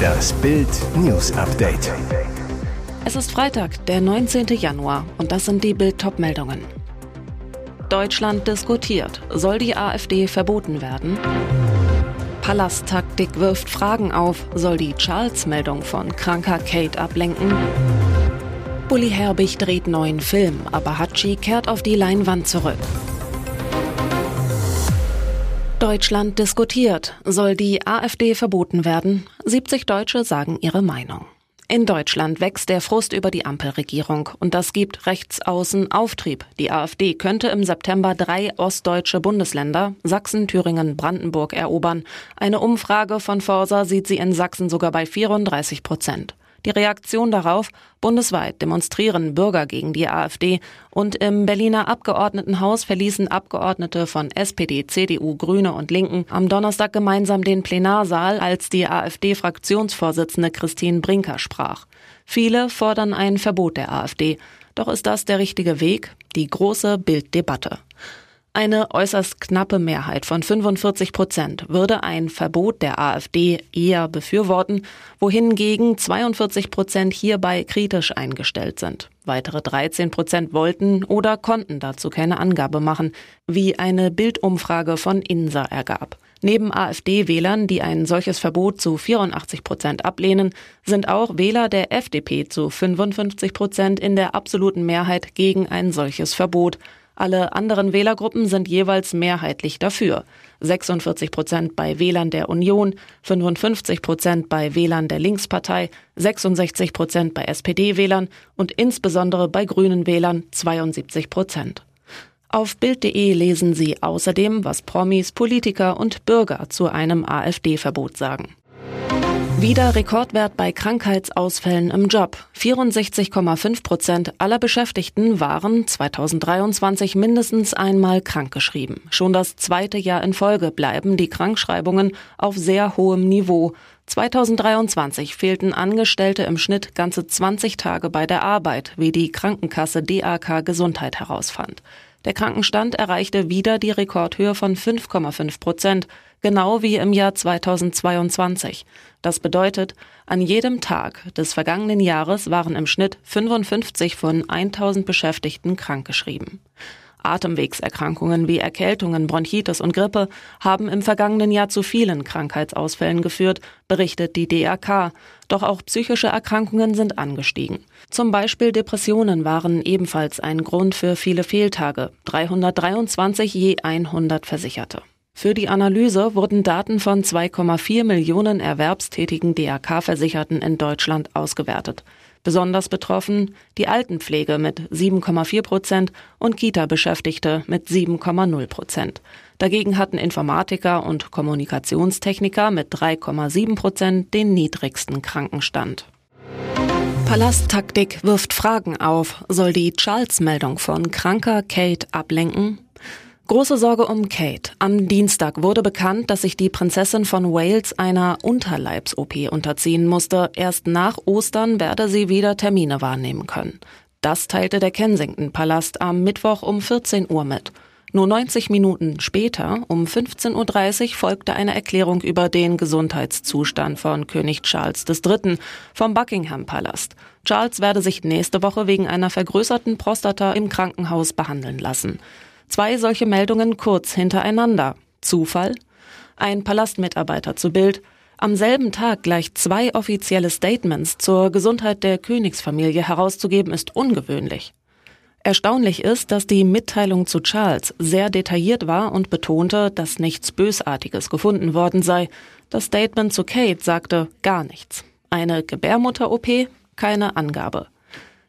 Das Bild News Update. Es ist Freitag, der 19. Januar und das sind die Bild meldungen Deutschland diskutiert. Soll die AfD verboten werden? Palasttaktik wirft Fragen auf. Soll die Charles-Meldung von kranker Kate ablenken? Bully Herbig dreht neuen Film, aber Hatschi kehrt auf die Leinwand zurück. Deutschland diskutiert. Soll die AfD verboten werden? 70 Deutsche sagen ihre Meinung. In Deutschland wächst der Frust über die Ampelregierung und das gibt rechtsaußen Auftrieb. Die AfD könnte im September drei ostdeutsche Bundesländer, Sachsen, Thüringen, Brandenburg, erobern. Eine Umfrage von Forsa sieht sie in Sachsen sogar bei 34 Prozent. Die Reaktion darauf, bundesweit demonstrieren Bürger gegen die AfD und im Berliner Abgeordnetenhaus verließen Abgeordnete von SPD, CDU, Grüne und Linken am Donnerstag gemeinsam den Plenarsaal, als die AfD-Fraktionsvorsitzende Christine Brinker sprach. Viele fordern ein Verbot der AfD. Doch ist das der richtige Weg? Die große Bilddebatte. Eine äußerst knappe Mehrheit von 45 Prozent würde ein Verbot der AfD eher befürworten, wohingegen 42 Prozent hierbei kritisch eingestellt sind. Weitere 13 Prozent wollten oder konnten dazu keine Angabe machen, wie eine Bildumfrage von INSA ergab. Neben AfD-Wählern, die ein solches Verbot zu 84 Prozent ablehnen, sind auch Wähler der FDP zu 55 Prozent in der absoluten Mehrheit gegen ein solches Verbot. Alle anderen Wählergruppen sind jeweils mehrheitlich dafür. 46 Prozent bei Wählern der Union, 55 Prozent bei Wählern der Linkspartei, 66 Prozent bei SPD-Wählern und insbesondere bei Grünen Wählern 72 Prozent. Auf Bild.de lesen Sie außerdem, was Promis, Politiker und Bürger zu einem AfD-Verbot sagen. Wieder Rekordwert bei Krankheitsausfällen im Job. 64,5 Prozent aller Beschäftigten waren 2023 mindestens einmal krankgeschrieben. Schon das zweite Jahr in Folge bleiben die Krankschreibungen auf sehr hohem Niveau. 2023 fehlten Angestellte im Schnitt ganze 20 Tage bei der Arbeit, wie die Krankenkasse DAK Gesundheit herausfand. Der Krankenstand erreichte wieder die Rekordhöhe von 5,5 Prozent, genau wie im Jahr 2022. Das bedeutet, an jedem Tag des vergangenen Jahres waren im Schnitt 55 von 1000 Beschäftigten krankgeschrieben. Atemwegserkrankungen wie Erkältungen, Bronchitis und Grippe haben im vergangenen Jahr zu vielen Krankheitsausfällen geführt, berichtet die DRK. Doch auch psychische Erkrankungen sind angestiegen. Zum Beispiel Depressionen waren ebenfalls ein Grund für viele Fehltage, 323 je 100 Versicherte. Für die Analyse wurden Daten von 2,4 Millionen erwerbstätigen DRK-Versicherten in Deutschland ausgewertet. Besonders betroffen die Altenpflege mit 7,4 Prozent und Kita-Beschäftigte mit 7,0 Prozent. Dagegen hatten Informatiker und Kommunikationstechniker mit 3,7 Prozent den niedrigsten Krankenstand. Palasttaktik wirft Fragen auf. Soll die Charles-Meldung von kranker Kate ablenken? Große Sorge um Kate. Am Dienstag wurde bekannt, dass sich die Prinzessin von Wales einer Unterleibs-OP unterziehen musste. Erst nach Ostern werde sie wieder Termine wahrnehmen können. Das teilte der Kensington-Palast am Mittwoch um 14 Uhr mit. Nur 90 Minuten später, um 15.30 Uhr, folgte eine Erklärung über den Gesundheitszustand von König Charles III. vom Buckingham-Palast. Charles werde sich nächste Woche wegen einer vergrößerten Prostata im Krankenhaus behandeln lassen. Zwei solche Meldungen kurz hintereinander. Zufall? Ein Palastmitarbeiter zu Bild. Am selben Tag gleich zwei offizielle Statements zur Gesundheit der Königsfamilie herauszugeben, ist ungewöhnlich. Erstaunlich ist, dass die Mitteilung zu Charles sehr detailliert war und betonte, dass nichts Bösartiges gefunden worden sei. Das Statement zu Kate sagte gar nichts. Eine Gebärmutter-OP? Keine Angabe.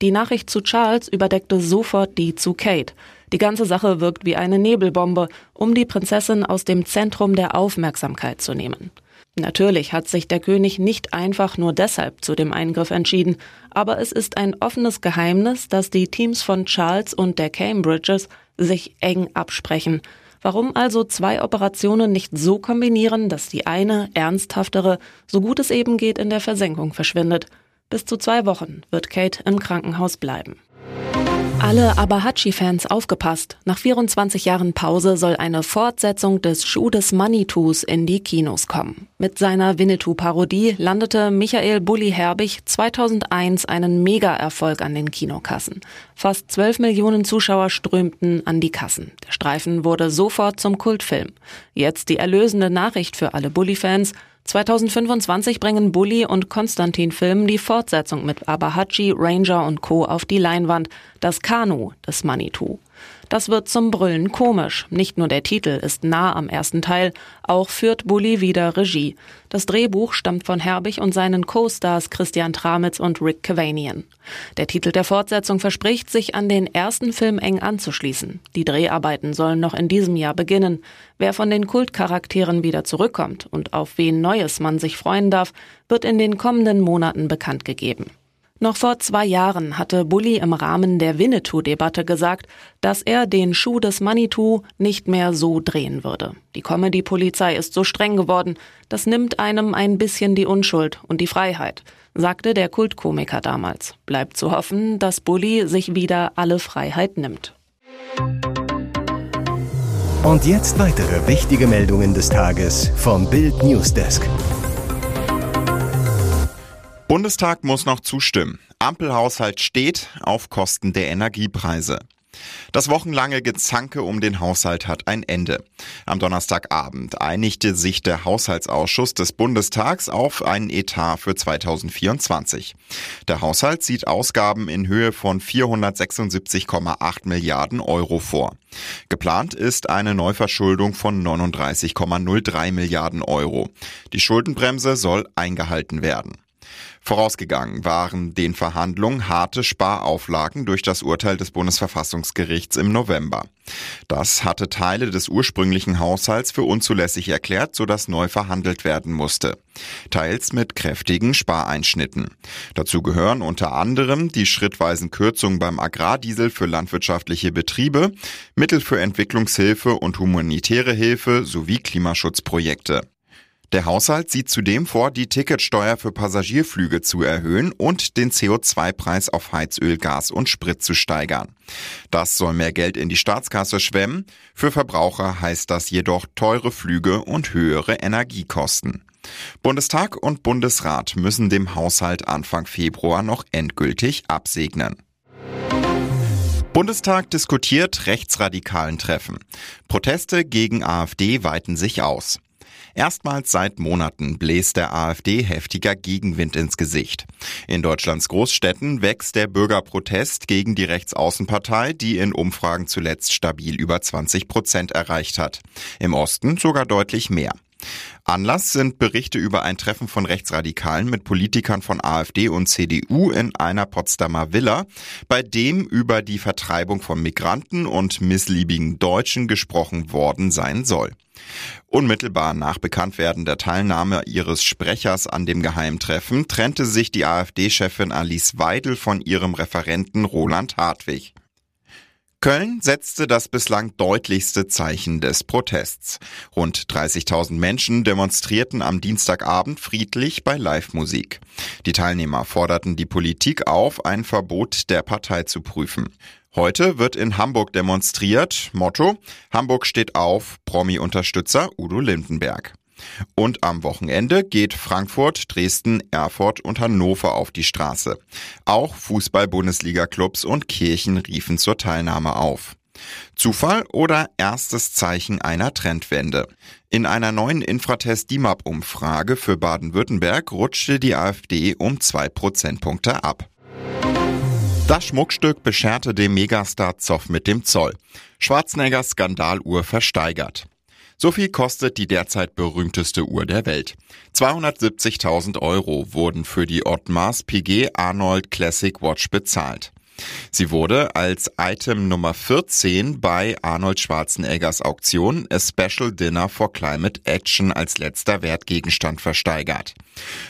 Die Nachricht zu Charles überdeckte sofort die zu Kate. Die ganze Sache wirkt wie eine Nebelbombe, um die Prinzessin aus dem Zentrum der Aufmerksamkeit zu nehmen. Natürlich hat sich der König nicht einfach nur deshalb zu dem Eingriff entschieden, aber es ist ein offenes Geheimnis, dass die Teams von Charles und der Cambridges sich eng absprechen. Warum also zwei Operationen nicht so kombinieren, dass die eine, ernsthaftere, so gut es eben geht, in der Versenkung verschwindet? Bis zu zwei Wochen wird Kate im Krankenhaus bleiben. Alle Abahachi-Fans aufgepasst. Nach 24 Jahren Pause soll eine Fortsetzung des Schuh des Manitus in die Kinos kommen. Mit seiner Winnetou-Parodie landete Michael Bulli Herbig 2001 einen Mega-Erfolg an den Kinokassen. Fast 12 Millionen Zuschauer strömten an die Kassen. Der Streifen wurde sofort zum Kultfilm. Jetzt die erlösende Nachricht für alle Bulli-Fans. 2025 bringen Bully und Konstantin Film die Fortsetzung mit Abahachi, Ranger und Co. auf die Leinwand, das Kanu des Manitou. Das wird zum Brüllen komisch. Nicht nur der Titel ist nah am ersten Teil, auch führt Bulli wieder Regie. Das Drehbuch stammt von Herbig und seinen Co-Stars Christian Tramitz und Rick Cavanian. Der Titel der Fortsetzung verspricht, sich an den ersten Film eng anzuschließen. Die Dreharbeiten sollen noch in diesem Jahr beginnen. Wer von den Kultcharakteren wieder zurückkommt und auf wen Neues man sich freuen darf, wird in den kommenden Monaten bekannt gegeben. Noch vor zwei Jahren hatte Bully im Rahmen der Winnetou-Debatte gesagt, dass er den Schuh des Manitou nicht mehr so drehen würde. Die Comedy-Polizei ist so streng geworden, das nimmt einem ein bisschen die Unschuld und die Freiheit, sagte der Kultkomiker damals. Bleibt zu hoffen, dass Bully sich wieder alle Freiheit nimmt. Und jetzt weitere wichtige Meldungen des Tages vom Bild Newsdesk. Bundestag muss noch zustimmen. Ampelhaushalt steht auf Kosten der Energiepreise. Das wochenlange Gezanke um den Haushalt hat ein Ende. Am Donnerstagabend einigte sich der Haushaltsausschuss des Bundestags auf einen Etat für 2024. Der Haushalt sieht Ausgaben in Höhe von 476,8 Milliarden Euro vor. Geplant ist eine Neuverschuldung von 39,03 Milliarden Euro. Die Schuldenbremse soll eingehalten werden. Vorausgegangen waren den Verhandlungen harte Sparauflagen durch das Urteil des Bundesverfassungsgerichts im November. Das hatte Teile des ursprünglichen Haushalts für unzulässig erklärt, sodass neu verhandelt werden musste. Teils mit kräftigen Spareinschnitten. Dazu gehören unter anderem die schrittweisen Kürzungen beim Agrardiesel für landwirtschaftliche Betriebe, Mittel für Entwicklungshilfe und humanitäre Hilfe sowie Klimaschutzprojekte. Der Haushalt sieht zudem vor, die Ticketsteuer für Passagierflüge zu erhöhen und den CO2-Preis auf Heizöl, Gas und Sprit zu steigern. Das soll mehr Geld in die Staatskasse schwemmen. Für Verbraucher heißt das jedoch teure Flüge und höhere Energiekosten. Bundestag und Bundesrat müssen dem Haushalt Anfang Februar noch endgültig absegnen. Bundestag diskutiert rechtsradikalen Treffen. Proteste gegen AfD weiten sich aus. Erstmals seit Monaten bläst der AfD heftiger Gegenwind ins Gesicht. In Deutschlands Großstädten wächst der Bürgerprotest gegen die Rechtsaußenpartei, die in Umfragen zuletzt stabil über 20 Prozent erreicht hat. Im Osten sogar deutlich mehr. Anlass sind Berichte über ein Treffen von Rechtsradikalen mit Politikern von AfD und CDU in einer Potsdamer Villa, bei dem über die Vertreibung von Migranten und missliebigen Deutschen gesprochen worden sein soll. Unmittelbar nach Bekanntwerden der Teilnahme ihres Sprechers an dem Geheimtreffen trennte sich die AfD-Chefin Alice Weidel von ihrem Referenten Roland Hartwig. Köln setzte das bislang deutlichste Zeichen des Protests. Rund 30.000 Menschen demonstrierten am Dienstagabend friedlich bei Live-Musik. Die Teilnehmer forderten die Politik auf, ein Verbot der Partei zu prüfen. Heute wird in Hamburg demonstriert. Motto: Hamburg steht auf, Promi-Unterstützer Udo Lindenberg. Und am Wochenende geht Frankfurt, Dresden, Erfurt und Hannover auf die Straße. Auch Fußball-Bundesliga-Clubs und Kirchen riefen zur Teilnahme auf. Zufall oder erstes Zeichen einer Trendwende? In einer neuen Infratest DIMAP-Umfrage für Baden-Württemberg rutschte die AfD um zwei Prozentpunkte ab. Das Schmuckstück bescherte dem Megastar Zoff mit dem Zoll. Schwarzeneggers Skandaluhr versteigert. So viel kostet die derzeit berühmteste Uhr der Welt. 270.000 Euro wurden für die Ottmars PG Arnold Classic Watch bezahlt. Sie wurde als Item Nummer 14 bei Arnold Schwarzeneggers Auktion A Special Dinner for Climate Action als letzter Wertgegenstand versteigert.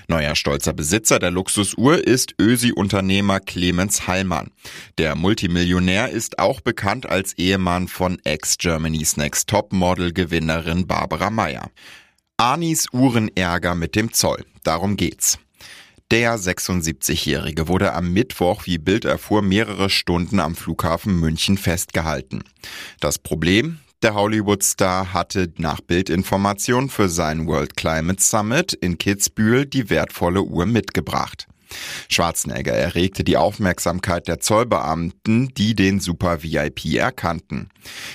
Neuer stolzer Besitzer der Luxusuhr ist Ösi-Unternehmer Clemens Hallmann. Der Multimillionär ist auch bekannt als Ehemann von Ex-Germany's Next Top-Model-Gewinnerin Barbara Meyer. Arnis Uhrenärger mit dem Zoll. Darum geht's. Der 76-Jährige wurde am Mittwoch, wie Bild erfuhr, mehrere Stunden am Flughafen München festgehalten. Das Problem? Der Hollywood-Star hatte nach Bildinformation für sein World Climate Summit in Kitzbühel die wertvolle Uhr mitgebracht. Schwarzenegger erregte die Aufmerksamkeit der Zollbeamten, die den Super VIP erkannten.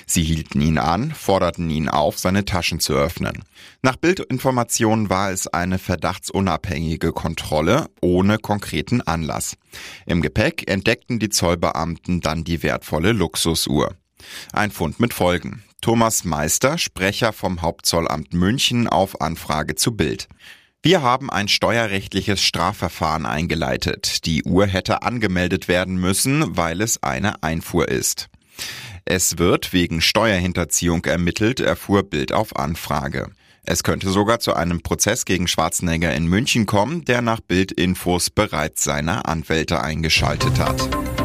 Sie hielten ihn an, forderten ihn auf, seine Taschen zu öffnen. Nach Bildinformationen war es eine verdachtsunabhängige Kontrolle ohne konkreten Anlass. Im Gepäck entdeckten die Zollbeamten dann die wertvolle Luxusuhr. Ein Fund mit Folgen. Thomas Meister, Sprecher vom Hauptzollamt München auf Anfrage zu Bild. Wir haben ein steuerrechtliches Strafverfahren eingeleitet. Die Uhr hätte angemeldet werden müssen, weil es eine Einfuhr ist. Es wird wegen Steuerhinterziehung ermittelt, erfuhr Bild auf Anfrage. Es könnte sogar zu einem Prozess gegen Schwarzenegger in München kommen, der nach Bildinfos bereits seine Anwälte eingeschaltet hat.